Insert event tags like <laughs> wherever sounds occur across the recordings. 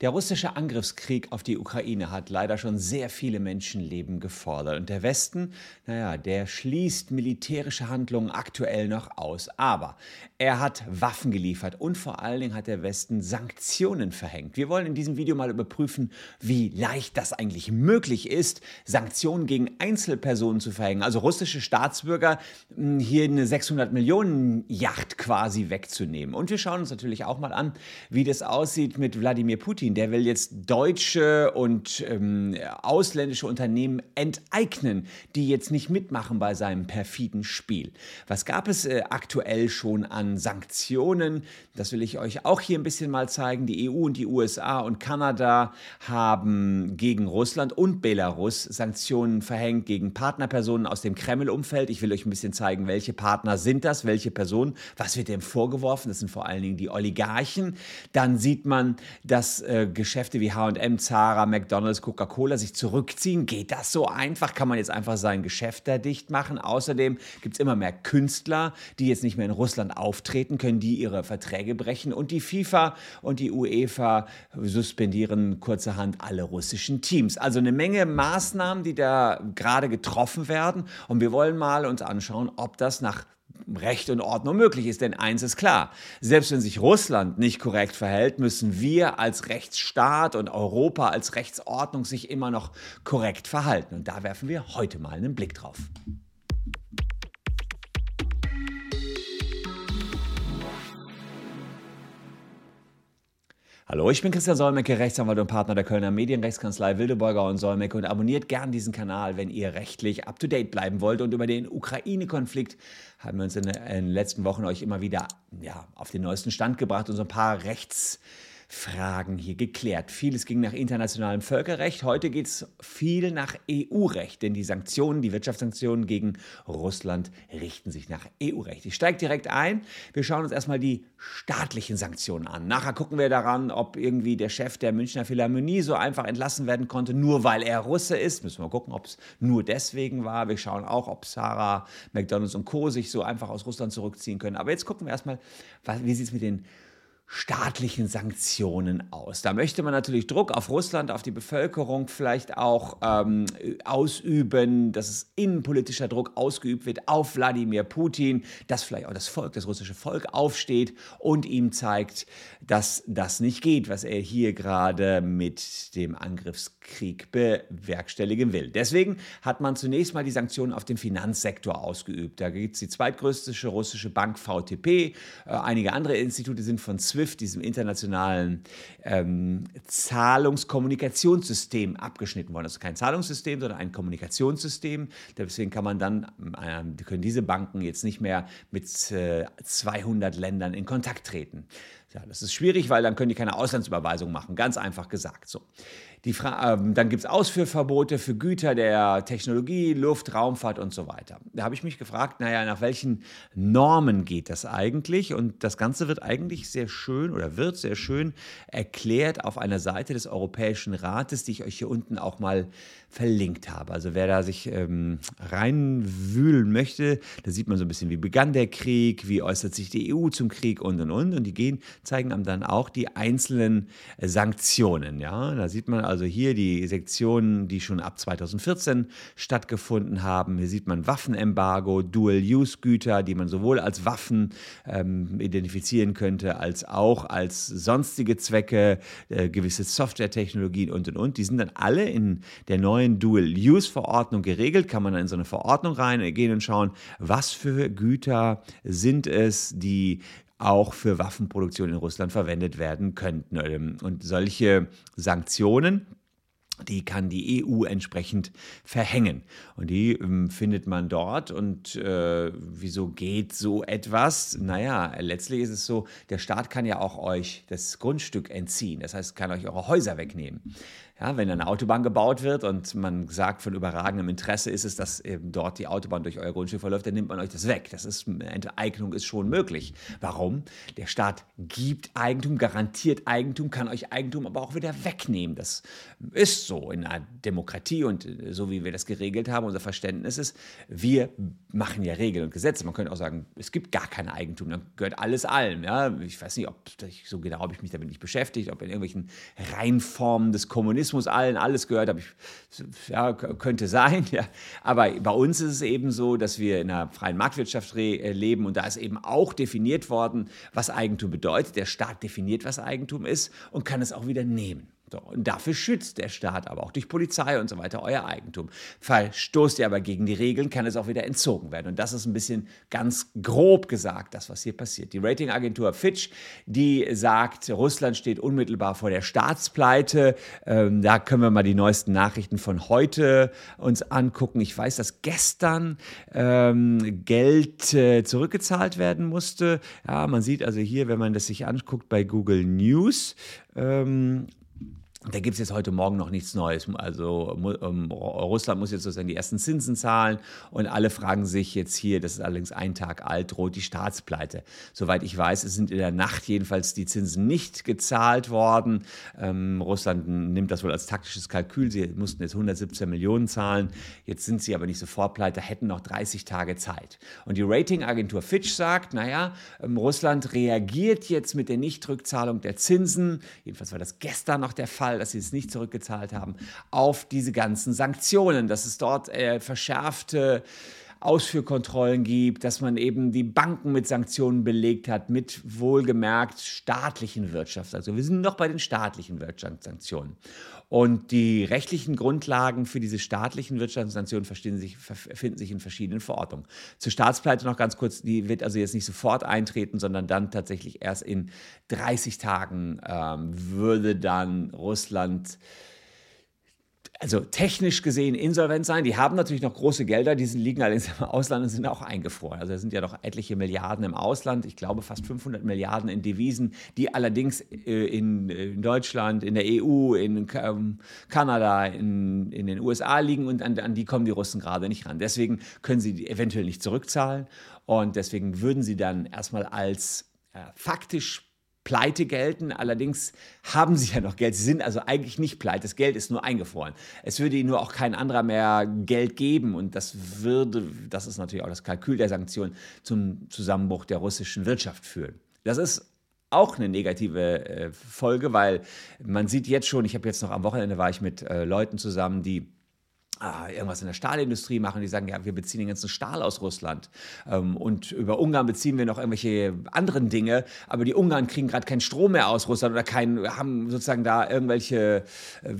Der russische Angriffskrieg auf die Ukraine hat leider schon sehr viele Menschenleben gefordert. Und der Westen, naja, der schließt militärische Handlungen aktuell noch aus. Aber er hat Waffen geliefert und vor allen Dingen hat der Westen Sanktionen verhängt. Wir wollen in diesem Video mal überprüfen, wie leicht das eigentlich möglich ist, Sanktionen gegen Einzelpersonen zu verhängen. Also russische Staatsbürger hm, hier eine 600 Millionen Yacht quasi wegzunehmen. Und wir schauen uns natürlich auch mal an, wie das aussieht mit Wladimir Putin der will jetzt deutsche und ähm, ausländische Unternehmen enteignen, die jetzt nicht mitmachen bei seinem perfiden Spiel. Was gab es äh, aktuell schon an Sanktionen? Das will ich euch auch hier ein bisschen mal zeigen. Die EU und die USA und Kanada haben gegen Russland und Belarus Sanktionen verhängt gegen Partnerpersonen aus dem Kreml-Umfeld. Ich will euch ein bisschen zeigen, welche Partner sind das, welche Personen, was wird dem vorgeworfen. Das sind vor allen Dingen die Oligarchen. Dann sieht man, dass äh, Geschäfte wie HM, Zara, McDonalds, Coca-Cola sich zurückziehen? Geht das so einfach? Kann man jetzt einfach sein Geschäft da dicht machen? Außerdem gibt es immer mehr Künstler, die jetzt nicht mehr in Russland auftreten können, die ihre Verträge brechen. Und die FIFA und die UEFA suspendieren kurzerhand alle russischen Teams. Also eine Menge Maßnahmen, die da gerade getroffen werden. Und wir wollen mal uns anschauen, ob das nach Recht und Ordnung möglich ist. Denn eins ist klar, selbst wenn sich Russland nicht korrekt verhält, müssen wir als Rechtsstaat und Europa als Rechtsordnung sich immer noch korrekt verhalten. Und da werfen wir heute mal einen Blick drauf. Hallo, ich bin Christian Solmecke, Rechtsanwalt und Partner der Kölner Medienrechtskanzlei Wildeborger und Solmecke und abonniert gern diesen Kanal, wenn ihr rechtlich up to date bleiben wollt. Und über den Ukraine-Konflikt haben wir uns in den letzten Wochen euch immer wieder ja, auf den neuesten Stand gebracht und so ein paar Rechts- Fragen hier geklärt. Vieles ging nach internationalem Völkerrecht. Heute geht es viel nach EU-Recht, denn die Sanktionen, die Wirtschaftssanktionen gegen Russland richten sich nach EU-Recht. Ich steige direkt ein. Wir schauen uns erstmal die staatlichen Sanktionen an. Nachher gucken wir daran, ob irgendwie der Chef der Münchner Philharmonie so einfach entlassen werden konnte, nur weil er Russe ist. Müssen wir gucken, ob es nur deswegen war. Wir schauen auch, ob Sarah, McDonalds und Co. sich so einfach aus Russland zurückziehen können. Aber jetzt gucken wir erstmal, wie sieht es mit den staatlichen Sanktionen aus. Da möchte man natürlich Druck auf Russland, auf die Bevölkerung vielleicht auch ähm, ausüben, dass es innenpolitischer Druck ausgeübt wird auf Wladimir Putin, dass vielleicht auch das Volk, das russische Volk aufsteht und ihm zeigt, dass das nicht geht, was er hier gerade mit dem Angriffskrieg bewerkstelligen will. Deswegen hat man zunächst mal die Sanktionen auf den Finanzsektor ausgeübt. Da gibt es die zweitgrößte russische Bank VTP, äh, einige andere Institute sind von SWIFT, diesem internationalen ähm, Zahlungskommunikationssystem, abgeschnitten worden. Also kein Zahlungssystem, sondern ein Kommunikationssystem. Deswegen kann man dann, äh, können diese Banken jetzt nicht mehr mit äh, 200 Ländern in Kontakt treten. Ja, das ist schwierig, weil dann können die keine Auslandsüberweisung machen, ganz einfach gesagt. So. Die ähm, dann gibt es Ausführverbote für Güter der Technologie, Luft, Raumfahrt und so weiter. Da habe ich mich gefragt, naja, nach welchen Normen geht das eigentlich? Und das Ganze wird eigentlich sehr schön oder wird sehr schön erklärt auf einer Seite des Europäischen Rates, die ich euch hier unten auch mal verlinkt habe. Also wer da sich ähm, reinwühlen möchte, da sieht man so ein bisschen, wie begann der Krieg, wie äußert sich die EU zum Krieg und und und. Und die gehen, zeigen einem dann auch die einzelnen Sanktionen. Ja, da sieht man also hier die Sektionen, die schon ab 2014 stattgefunden haben. Hier sieht man Waffenembargo, Dual-Use-Güter, die man sowohl als Waffen ähm, identifizieren könnte, als auch als sonstige Zwecke, äh, gewisse Softwaretechnologien und und und. Die sind dann alle in der neuen neuen Dual-Use-Verordnung geregelt. Kann man dann in so eine Verordnung reingehen und schauen, was für Güter sind es, die auch für Waffenproduktion in Russland verwendet werden könnten. Ähm, und solche Sanktionen, die kann die EU entsprechend verhängen. Und die ähm, findet man dort. Und äh, wieso geht so etwas? Naja, letztlich ist es so, der Staat kann ja auch euch das Grundstück entziehen. Das heißt, kann euch eure Häuser wegnehmen. Ja, wenn eine Autobahn gebaut wird und man sagt, von überragendem Interesse ist es, dass eben dort die Autobahn durch euer Grundstück verläuft, dann nimmt man euch das weg. Das ist, Enteignung ist schon möglich. Warum? Der Staat gibt Eigentum, garantiert Eigentum, kann euch Eigentum aber auch wieder wegnehmen. Das ist so in einer Demokratie und so wie wir das geregelt haben, unser Verständnis ist, wir machen ja Regeln und Gesetze. Man könnte auch sagen, es gibt gar kein Eigentum, dann gehört alles allem. Ja? Ich weiß nicht, ob ich so genau habe ich mich damit nicht beschäftigt, ob in irgendwelchen Reinformen des Kommunismus allen alles gehört, habe ich, ja, könnte sein. <laughs> Ja. Aber bei uns ist es eben so, dass wir in einer freien Marktwirtschaft äh, leben und da ist eben auch definiert worden, was Eigentum bedeutet. Der Staat definiert, was Eigentum ist und kann es auch wieder nehmen. So, und dafür schützt der Staat aber auch durch Polizei und so weiter euer Eigentum. Verstoßt ihr aber gegen die Regeln, kann es auch wieder entzogen werden. Und das ist ein bisschen ganz grob gesagt, das, was hier passiert. Die Ratingagentur Fitch, die sagt, Russland steht unmittelbar vor der Staatspleite. Ähm, da können wir mal die neuesten Nachrichten von heute uns angucken. Ich weiß, dass gestern ähm, Geld äh, zurückgezahlt werden musste. Ja, man sieht also hier, wenn man das sich anguckt bei Google News, ähm, da gibt es jetzt heute Morgen noch nichts Neues. Also ähm, Russland muss jetzt sozusagen die ersten Zinsen zahlen und alle fragen sich jetzt hier, das ist allerdings ein Tag alt, droht die Staatspleite. Soweit ich weiß, es sind in der Nacht jedenfalls die Zinsen nicht gezahlt worden. Ähm, Russland nimmt das wohl als taktisches Kalkül. Sie mussten jetzt 117 Millionen zahlen. Jetzt sind sie aber nicht sofort pleite, hätten noch 30 Tage Zeit. Und die Ratingagentur Fitch sagt, naja, ähm, Russland reagiert jetzt mit der Nichtrückzahlung der Zinsen. Jedenfalls war das gestern noch der Fall Fall, dass sie es nicht zurückgezahlt haben, auf diese ganzen Sanktionen, dass es dort äh, verschärfte Ausführkontrollen gibt, dass man eben die Banken mit Sanktionen belegt hat, mit wohlgemerkt staatlichen Wirtschafts. Also wir sind noch bei den staatlichen Wirtschaftssanktionen. Und die rechtlichen Grundlagen für diese staatlichen Wirtschaftssanktionen sich, finden sich in verschiedenen Verordnungen. Zur Staatspleite noch ganz kurz, die wird also jetzt nicht sofort eintreten, sondern dann tatsächlich erst in 30 Tagen ähm, würde dann Russland also technisch gesehen insolvent sein. Die haben natürlich noch große Gelder, die liegen allerdings im Ausland und sind auch eingefroren. Also es sind ja noch etliche Milliarden im Ausland, ich glaube fast 500 Milliarden in Devisen, die allerdings äh, in, in, Deutschland, in der EU, in ähm, Kanada, in, in, den USA liegen und an, an die kommen die Russen gerade nicht ran. Deswegen können sie die eventuell nicht zurückzahlen und deswegen würden sie dann erstmal als äh, faktisch pleite gelten. Allerdings haben sie ja noch Geld. Sie sind also eigentlich nicht pleite. Das Geld ist nur eingefroren. Es würde ihnen nur auch kein anderer mehr Geld geben. Und das würde, das ist natürlich auch das Kalkül der Sanktionen, zum Zusammenbruch der russischen Wirtschaft führen. Das ist auch eine negative äh, Folge, weil man sieht jetzt schon, ich habe jetzt noch am Wochenende war ich mit äh, Leuten zusammen, die Ah, irgendwas in der Stahlindustrie machen, die sagen, ja, wir beziehen den ganzen Stahl aus Russland. Ähm, und über Ungarn beziehen wir noch irgendwelche anderen Dinge, aber die Ungarn kriegen gerade keinen Strom mehr aus Russland oder kein, haben sozusagen da irgendwelche äh,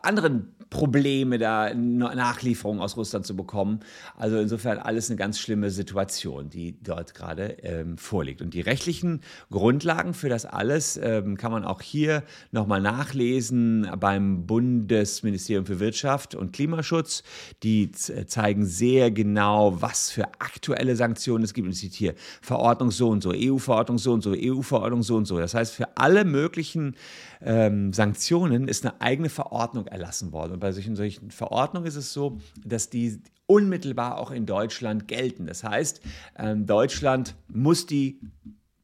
anderen Probleme, da Nachlieferungen aus Russland zu bekommen. Also insofern alles eine ganz schlimme Situation, die dort gerade ähm, vorliegt. Und die rechtlichen Grundlagen für das alles ähm, kann man auch hier nochmal nachlesen beim Bundesministerium für Wirtschaft und Klimaschutz. Die zeigen sehr genau, was für aktuelle Sanktionen es gibt. Und sieht hier Verordnung so und so, EU-Verordnung so und so, EU-Verordnung so und so. Das heißt, für alle möglichen ähm, Sanktionen ist eine eigene Verordnung erlassen worden. Bei solchen, solchen Verordnungen ist es so, dass die unmittelbar auch in Deutschland gelten. Das heißt, ähm, Deutschland muss die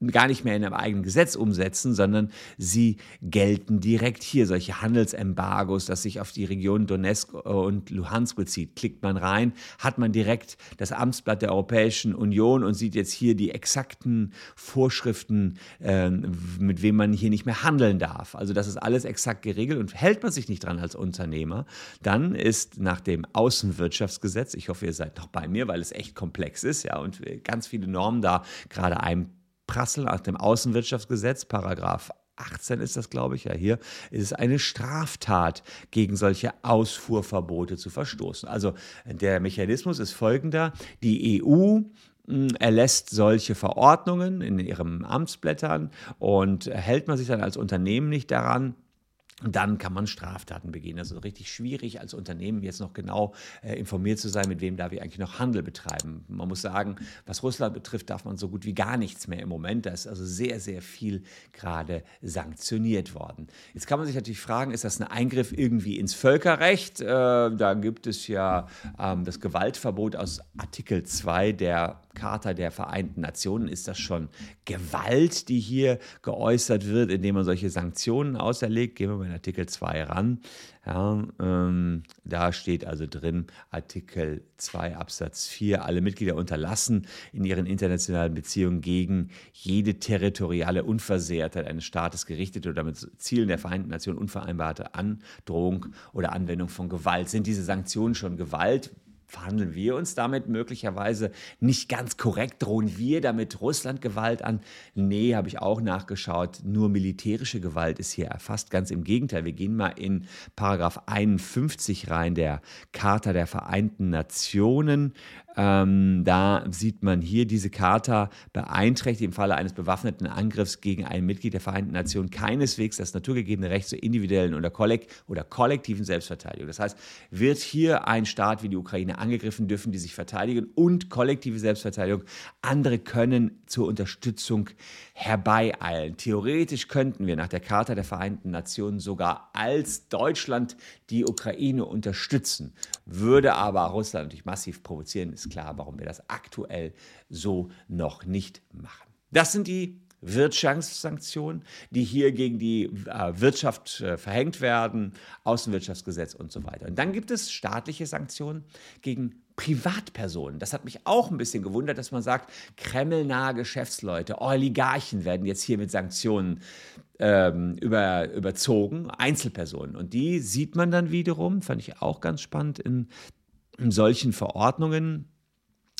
gar nicht mehr in einem eigenen Gesetz umsetzen, sondern sie gelten direkt hier. Solche Handelsembargos, das sich auf die Region Donetsk und Luhansk bezieht. Klickt man rein, hat man direkt das Amtsblatt der Europäischen Union und sieht jetzt hier die exakten Vorschriften, äh, mit wem man hier nicht mehr handeln darf. Also das ist alles exakt geregelt und hält man sich nicht dran als Unternehmer, dann ist nach dem Außenwirtschaftsgesetz, ich hoffe, ihr seid noch bei mir, weil es echt komplex ist, ja, und ganz viele Normen da gerade ein Prassel nach dem Außenwirtschaftsgesetz, Paragraph 18 ist das, glaube ich, ja hier, ist es eine Straftat, gegen solche Ausfuhrverbote zu verstoßen. Also der Mechanismus ist folgender. Die EU hm, erlässt solche Verordnungen in ihren Amtsblättern und hält man sich dann als Unternehmen nicht daran, dann kann man Straftaten begehen. Also richtig schwierig als Unternehmen jetzt noch genau äh, informiert zu sein, mit wem da wir eigentlich noch Handel betreiben. Man muss sagen, was Russland betrifft, darf man so gut wie gar nichts mehr im Moment. Da ist also sehr, sehr viel gerade sanktioniert worden. Jetzt kann man sich natürlich fragen, ist das ein Eingriff irgendwie ins Völkerrecht? Äh, da gibt es ja ähm, das Gewaltverbot aus Artikel 2 der Charta der Vereinten Nationen ist das schon Gewalt, die hier geäußert wird, indem man solche Sanktionen auserlegt. Gehen wir mal in Artikel 2 ran. Ja, ähm, da steht also drin, Artikel 2 Absatz 4, alle Mitglieder unterlassen in ihren internationalen Beziehungen gegen jede territoriale Unversehrtheit eines Staates gerichtete oder mit Zielen der Vereinten Nationen unvereinbarte Androhung oder Anwendung von Gewalt. Sind diese Sanktionen schon Gewalt? Verhandeln wir uns damit möglicherweise nicht ganz korrekt? Drohen wir damit Russland Gewalt an? Nee, habe ich auch nachgeschaut. Nur militärische Gewalt ist hier erfasst. Ganz im Gegenteil. Wir gehen mal in Paragraph 51 rein der Charta der Vereinten Nationen. Ähm, da sieht man hier, diese Charta beeinträchtigt im Falle eines bewaffneten Angriffs gegen ein Mitglied der Vereinten Nationen keineswegs das naturgegebene Recht zur individuellen oder, kollek oder kollektiven Selbstverteidigung. Das heißt, wird hier ein Staat wie die Ukraine angegriffen, dürfen die sich verteidigen und kollektive Selbstverteidigung. Andere können zur Unterstützung herbeieilen. Theoretisch könnten wir nach der Charta der Vereinten Nationen sogar als Deutschland die Ukraine unterstützen, würde aber Russland natürlich massiv provozieren, klar, warum wir das aktuell so noch nicht machen. Das sind die Wirtschaftssanktionen, die hier gegen die äh, Wirtschaft äh, verhängt werden, Außenwirtschaftsgesetz und so weiter. Und dann gibt es staatliche Sanktionen gegen Privatpersonen. Das hat mich auch ein bisschen gewundert, dass man sagt, kremlnahe Geschäftsleute, Oligarchen werden jetzt hier mit Sanktionen ähm, über, überzogen, Einzelpersonen. Und die sieht man dann wiederum, fand ich auch ganz spannend, in, in solchen Verordnungen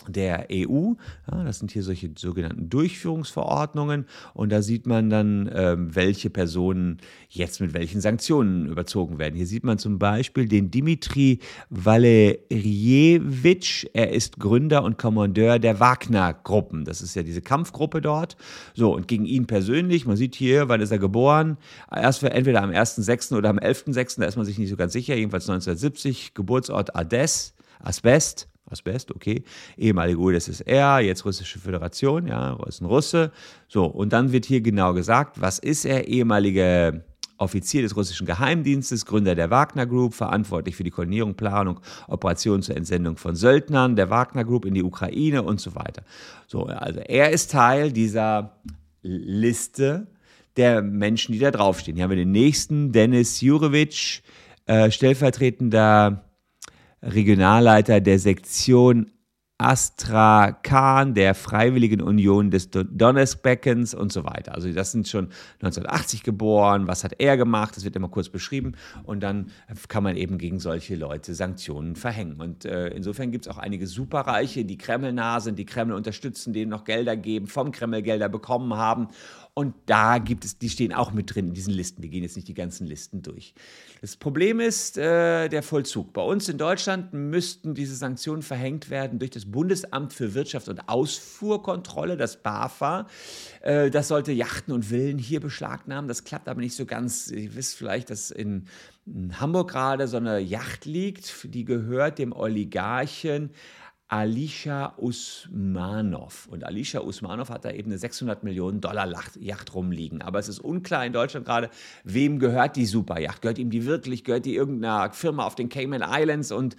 der EU. Ja, das sind hier solche sogenannten Durchführungsverordnungen und da sieht man dann, ähm, welche Personen jetzt mit welchen Sanktionen überzogen werden. Hier sieht man zum Beispiel den Dimitri Valerievich. Er ist Gründer und Kommandeur der Wagner-Gruppen. Das ist ja diese Kampfgruppe dort. So, und gegen ihn persönlich, man sieht hier, wann ist er geboren? Erst entweder am 1.6. oder am 11.6., da ist man sich nicht so ganz sicher, jedenfalls 1970, Geburtsort Ades, Asbest. Asbest, okay, ehemalige UdSSR, jetzt Russische Föderation, ja, ist ein Russe. So, und dann wird hier genau gesagt, was ist er? Ehemalige Offizier des russischen Geheimdienstes, Gründer der Wagner Group, verantwortlich für die Koordinierung, Planung, Operationen zur Entsendung von Söldnern der Wagner Group in die Ukraine und so weiter. So, also er ist Teil dieser Liste der Menschen, die da draufstehen. Hier haben wir den nächsten, Dennis Jurewitsch, äh, stellvertretender Regionalleiter der Sektion Astrakhan, der Freiwilligen Union des Donetsk-Beckens und so weiter. Also das sind schon 1980 geboren. Was hat er gemacht? Das wird immer kurz beschrieben. Und dann kann man eben gegen solche Leute Sanktionen verhängen. Und äh, insofern gibt es auch einige Superreiche, die Kreml sind, die Kreml unterstützen, denen noch Gelder geben, vom Kreml Gelder bekommen haben. Und da gibt es, die stehen auch mit drin in diesen Listen. Wir gehen jetzt nicht die ganzen Listen durch. Das Problem ist äh, der Vollzug. Bei uns in Deutschland müssten diese Sanktionen verhängt werden durch das Bundesamt für Wirtschaft und Ausfuhrkontrolle, das BAFA. Äh, das sollte Yachten und Villen hier beschlagnahmen. Das klappt aber nicht so ganz. Ihr wisst vielleicht, dass in, in Hamburg gerade so eine Yacht liegt, die gehört dem Oligarchen Alisha Usmanov. Und Alisha Usmanov hat da eben eine 600 Millionen Dollar Yacht rumliegen. Aber es ist unklar in Deutschland gerade, wem gehört die Superjacht? Gehört ihm die wirklich? Gehört die irgendeiner Firma auf den Cayman Islands? Und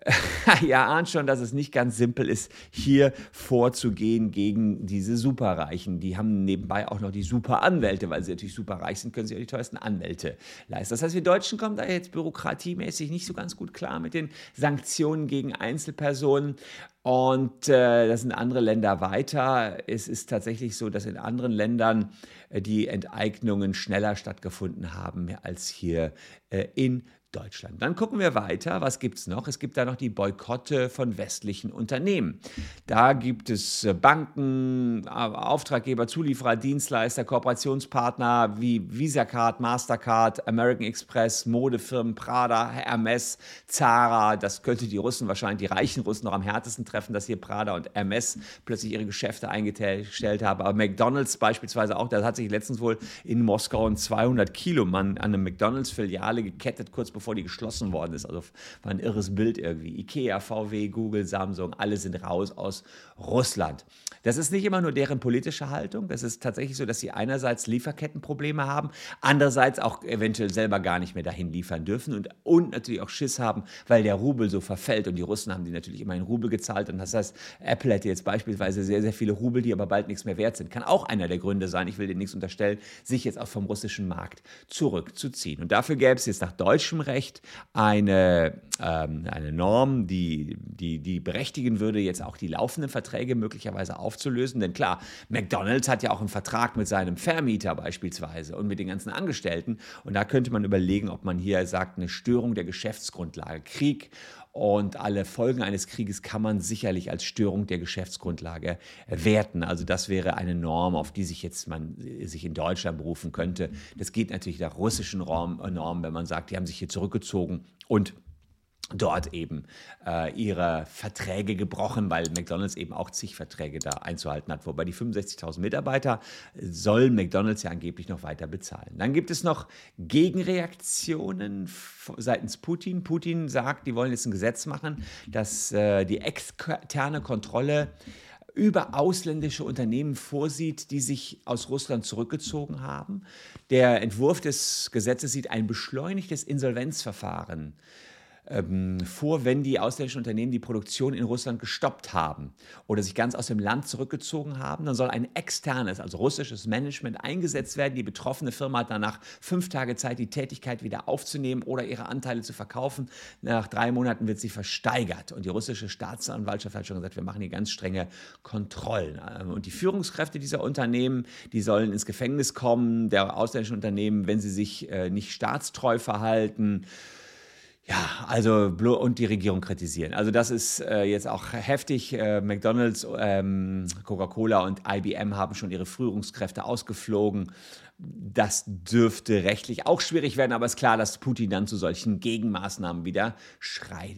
<laughs> ihr ahnt schon, dass es nicht ganz simpel ist, hier vorzugehen gegen diese Superreichen. Die haben nebenbei auch noch die Superanwälte, weil sie natürlich superreich sind, können sie auch die teuersten Anwälte leisten. Das heißt, wir Deutschen kommen da jetzt bürokratiemäßig nicht so ganz gut klar mit den Sanktionen gegen Einzelpersonen. Und äh, das sind andere Länder weiter. Es ist tatsächlich so, dass in anderen Ländern äh, die Enteignungen schneller stattgefunden haben als hier äh, in Deutschland. Dann gucken wir weiter. Was gibt es noch? Es gibt da noch die Boykotte von westlichen Unternehmen. Da gibt es äh, Banken, Auftraggeber, Zulieferer, Dienstleister, Kooperationspartner wie Visa-Card, Mastercard, American Express, Modefirmen, Prada, Hermes, Zara. Das könnte die Russen wahrscheinlich, die reichen Russen noch am härtesten treffen, dass hier Prada und Hermes plötzlich ihre Geschäfte eingestellt haben. Aber McDonalds beispielsweise auch, da hat sich letztens wohl in Moskau ein 200 Kilo Mann an eine McDonalds-Filiale gekettet, kurz bevor bevor die geschlossen worden ist. Also war ein irres Bild irgendwie. Ikea, VW, Google, Samsung, alle sind raus aus Russland. Das ist nicht immer nur deren politische Haltung. Das ist tatsächlich so, dass sie einerseits Lieferkettenprobleme haben, andererseits auch eventuell selber gar nicht mehr dahin liefern dürfen und, und natürlich auch Schiss haben, weil der Rubel so verfällt. Und die Russen haben die natürlich immer in Rubel gezahlt. ausschaltet. Das heißt, Apple hätte jetzt beispielsweise sehr, sehr viele Rubel, die aber bald nichts mehr wert sind. Kann auch einer der Gründe sein, ich will dir nichts unterstellen, sich jetzt auch vom russischen Markt zurückzuziehen. Und dafür gäbe es jetzt nach deutschem Recht eine, ähm, eine Norm, die, die, die berechtigen würde, jetzt auch die laufenden Verträge möglicherweise aufzulösen. Denn klar, McDonald's hat ja auch einen Vertrag mit seinem Vermieter beispielsweise und mit den ganzen Angestellten. Und da könnte man überlegen, ob man hier sagt, eine Störung der Geschäftsgrundlage, Krieg und alle Folgen eines Krieges kann man sicherlich als Störung der Geschäftsgrundlage werten. Also das wäre eine Norm, auf die sich jetzt man sich in Deutschland berufen könnte. Das geht natürlich der russischen Norm, wenn man sagt, die haben sich hier zurückgezogen und dort eben äh, ihre Verträge gebrochen, weil McDonald's eben auch zig Verträge da einzuhalten hat. Wobei die 65.000 Mitarbeiter soll McDonald's ja angeblich noch weiter bezahlen. Dann gibt es noch Gegenreaktionen seitens Putin. Putin sagt, die wollen jetzt ein Gesetz machen, dass äh, die externe Kontrolle über ausländische Unternehmen vorsieht, die sich aus Russland zurückgezogen haben. Der Entwurf des Gesetzes sieht ein beschleunigtes Insolvenzverfahren ähm, vor, wenn die ausländischen Unternehmen die Produktion in Russland gestoppt haben oder sich ganz aus dem Land zurückgezogen haben. Dann soll ein externes, also russisches Management eingesetzt werden. Die betroffene Firma hat danach fünf Tage Zeit, die Tätigkeit wieder aufzunehmen oder ihre Anteile zu verkaufen. Nach drei Monaten wird sie versteigert. Und die russische Staatsanwaltschaft hat schon gesagt, wir machen hier ganz strenge Kontrollen. Und die Führungskräfte dieser Unternehmen, die sollen ins Gefängnis kommen, der ausländischen Unternehmen, wenn sie sich äh, nicht staatstreu verhalten. Ja, also und die Regierung kritisieren. Also das ist äh, jetzt auch heftig. Äh, McDonald's, ähm, Coca-Cola und IBM haben schon ihre Führungskräfte ausgeflogen. Das dürfte rechtlich auch schwierig werden, aber es ist klar, dass Putin dann zu solchen Gegenmaßnahmen wieder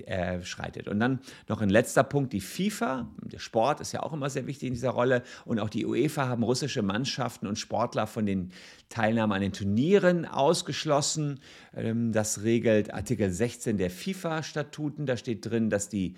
äh, schreitet. Und dann noch ein letzter Punkt, die FIFA, der Sport ist ja auch immer sehr wichtig in dieser Rolle und auch die UEFA haben russische Mannschaften und Sportler von den Teilnahmen an den Turnieren ausgeschlossen. Ähm, das regelt Artikel 16 der FIFA-Statuten. Da steht drin, dass die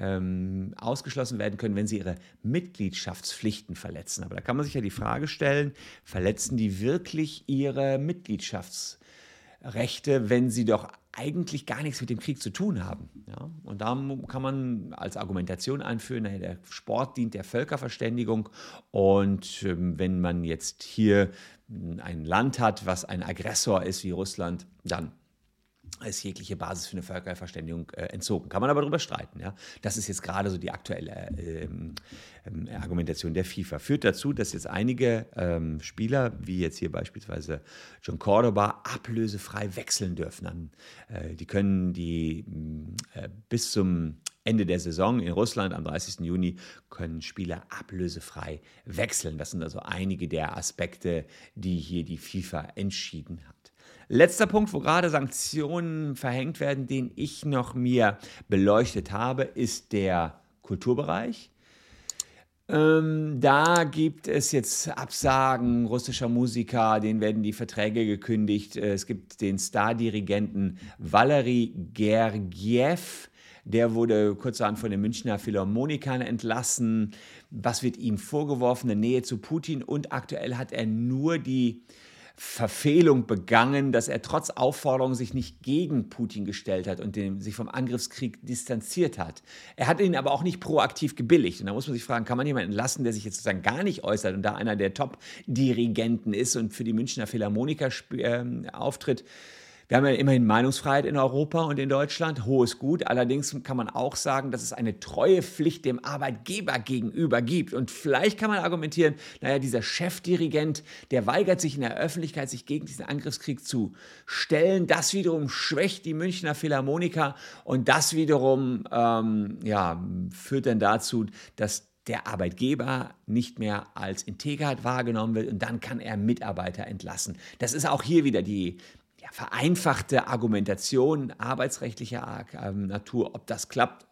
ähm, ausgeschlossen werden können, wenn sie ihre Mitgliedschaftspflichten verletzen. Aber da kann man sich ja die Frage stellen, verletzen die wirklich ihre Mitgliedschaftsrechte, wenn sie doch eigentlich gar nichts mit dem Krieg zu tun haben. Ja? Und da kann man als Argumentation anführen, naja, der Sport dient der Völkerverständigung und ähm, wenn man jetzt hier ein Land hat, was ein Aggressor ist wie Russland, dann ist jegliche Basis für eine Völkerverständigung äh, entzogen. Kann man aber darüber streiten. Ja? Das ist jetzt gerade so die aktuelle äh, äh, Argumentation der FIFA. Führt dazu, dass jetzt einige ähm, Spieler, wie jetzt hier beispielsweise John Cordoba, ablösefrei wechseln dürfen. Dann, äh, die können die äh, bis zum Ende der Saison in Russland am 30. Juni können Spieler ablösefrei wechseln. Das sind also einige der Aspekte, die hier die FIFA entschieden hat. Letzter Punkt, wo gerade Sanktionen verhängt werden, den ich noch mir beleuchtet habe, ist der Kulturbereich. Ähm, da gibt es jetzt Absagen russischer Musiker, denen werden die Verträge gekündigt. Äh, es gibt den Stardirigenten Valery Gergiev. Der wurde kurzerhand von den Münchner Philharmonikern entlassen. Was wird ihm vorgeworfen? Eine Nähe zu Putin und aktuell hat er nur die Verfehlung begangen, dass er trotz Aufforderung sich nicht gegen Putin gestellt hat und den, sich vom Angriffskrieg distanziert hat. Er hat ihn aber auch nicht proaktiv gebilligt. Und da muss man sich fragen, kann man jemanden lassen, der sich jetzt sozusagen gar nicht äußert und da einer der Top-Dirigenten ist und für die Münchner Philharmoniker äh, auftritt? Wir haben ja immerhin Meinungsfreiheit in Europa und in Deutschland, hohes Gut. Allerdings kann man auch sagen, dass es eine treue Pflicht dem Arbeitgeber gegenüber gibt. Und vielleicht kann man argumentieren, naja, dieser Chefdirigent, der weigert sich in der Öffentlichkeit, sich gegen diesen Angriffskrieg zu stellen. Das wiederum schwächt die Münchner Philharmoniker und das wiederum ähm, ja, führt dann dazu, dass der Arbeitgeber nicht mehr als integer wahrgenommen wird und dann kann er Mitarbeiter entlassen. Das ist auch hier wieder die vereinfachte Argumentation arbeitsrechtlicher ähm, Natur. Ob das klappt,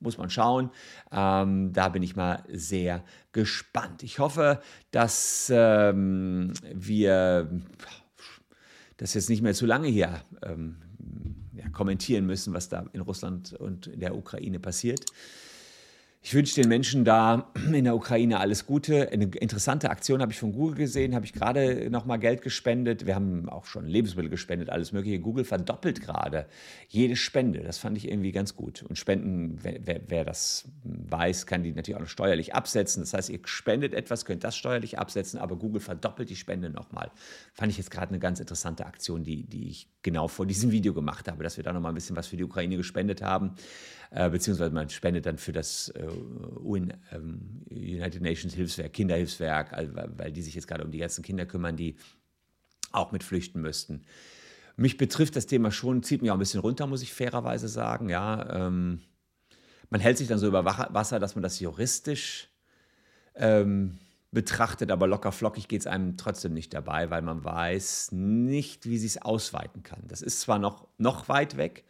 muss man schauen. Ähm, da bin ich mal sehr gespannt. Ich hoffe, dass ähm, wir das jetzt nicht mehr zu lange hier ähm, ja, kommentieren müssen, was da in Russland und in der Ukraine passiert. Ich wünsche den Menschen da in der Ukraine alles Gute. Eine interessante Aktion habe ich von Google gesehen, habe ich gerade nochmal Geld gespendet. Wir haben auch schon Lebensmittel gespendet, alles Mögliche. Google verdoppelt gerade jede Spende. Das fand ich irgendwie ganz gut. Und Spenden, wer, wer, wer das weiß, kann die natürlich auch noch steuerlich absetzen. Das heißt, ihr spendet etwas, könnt das steuerlich absetzen, aber Google verdoppelt die Spende nochmal. Fand ich jetzt gerade eine ganz interessante Aktion, die, die ich genau vor diesem Video gemacht habe, dass wir da nochmal ein bisschen was für die Ukraine gespendet haben. Äh, beziehungsweise man spendet dann für das äh, UN, ähm, United Nations Hilfswerk, Kinderhilfswerk, also, weil die sich jetzt gerade um die ganzen Kinder kümmern, die auch mit flüchten müssten. Mich betrifft das Thema schon, zieht mich auch ein bisschen runter, muss ich fairerweise sagen. Ja, ähm, man hält sich dann so über Wasser, dass man das juristisch ähm, betrachtet, aber locker flockig geht es einem trotzdem nicht dabei, weil man weiß nicht, wie sie es ausweiten kann. Das ist zwar noch, noch weit weg,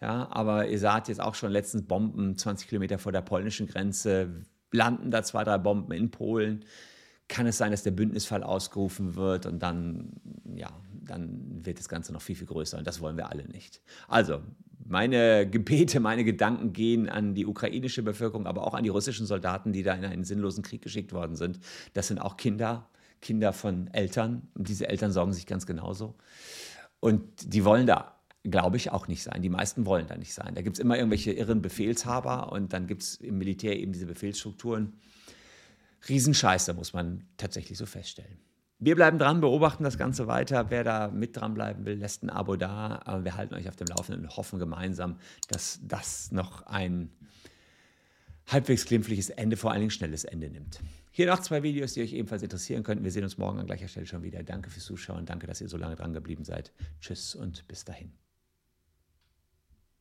ja, aber ihr saht jetzt auch schon letztens Bomben 20 Kilometer vor der polnischen Grenze, landen da zwei, drei Bomben in Polen. Kann es sein, dass der Bündnisfall ausgerufen wird und dann, ja, dann wird das Ganze noch viel, viel größer und das wollen wir alle nicht. Also, meine Gebete, meine Gedanken gehen an die ukrainische Bevölkerung, aber auch an die russischen Soldaten, die da in einen sinnlosen Krieg geschickt worden sind. Das sind auch Kinder, Kinder von Eltern und diese Eltern sorgen sich ganz genauso. Und die wollen da glaube ich, auch nicht sein. Die meisten wollen da nicht sein. Da gibt es immer irgendwelche irren Befehlshaber und dann gibt es im Militär eben diese Befehlsstrukturen. Riesenscheiße, muss man tatsächlich so feststellen. Wir bleiben dran, beobachten das Ganze weiter. Wer da mit dranbleiben will, lässt ein Abo da. Wir halten euch auf dem Laufenden und hoffen gemeinsam, dass das noch ein halbwegs glimpfliches Ende, vor allen Dingen schnelles Ende nimmt. Hier noch zwei Videos, die euch ebenfalls interessieren könnten. Wir sehen uns morgen an gleicher Stelle schon wieder. Danke fürs Zuschauen. Danke, dass ihr so lange dran geblieben seid. Tschüss und bis dahin.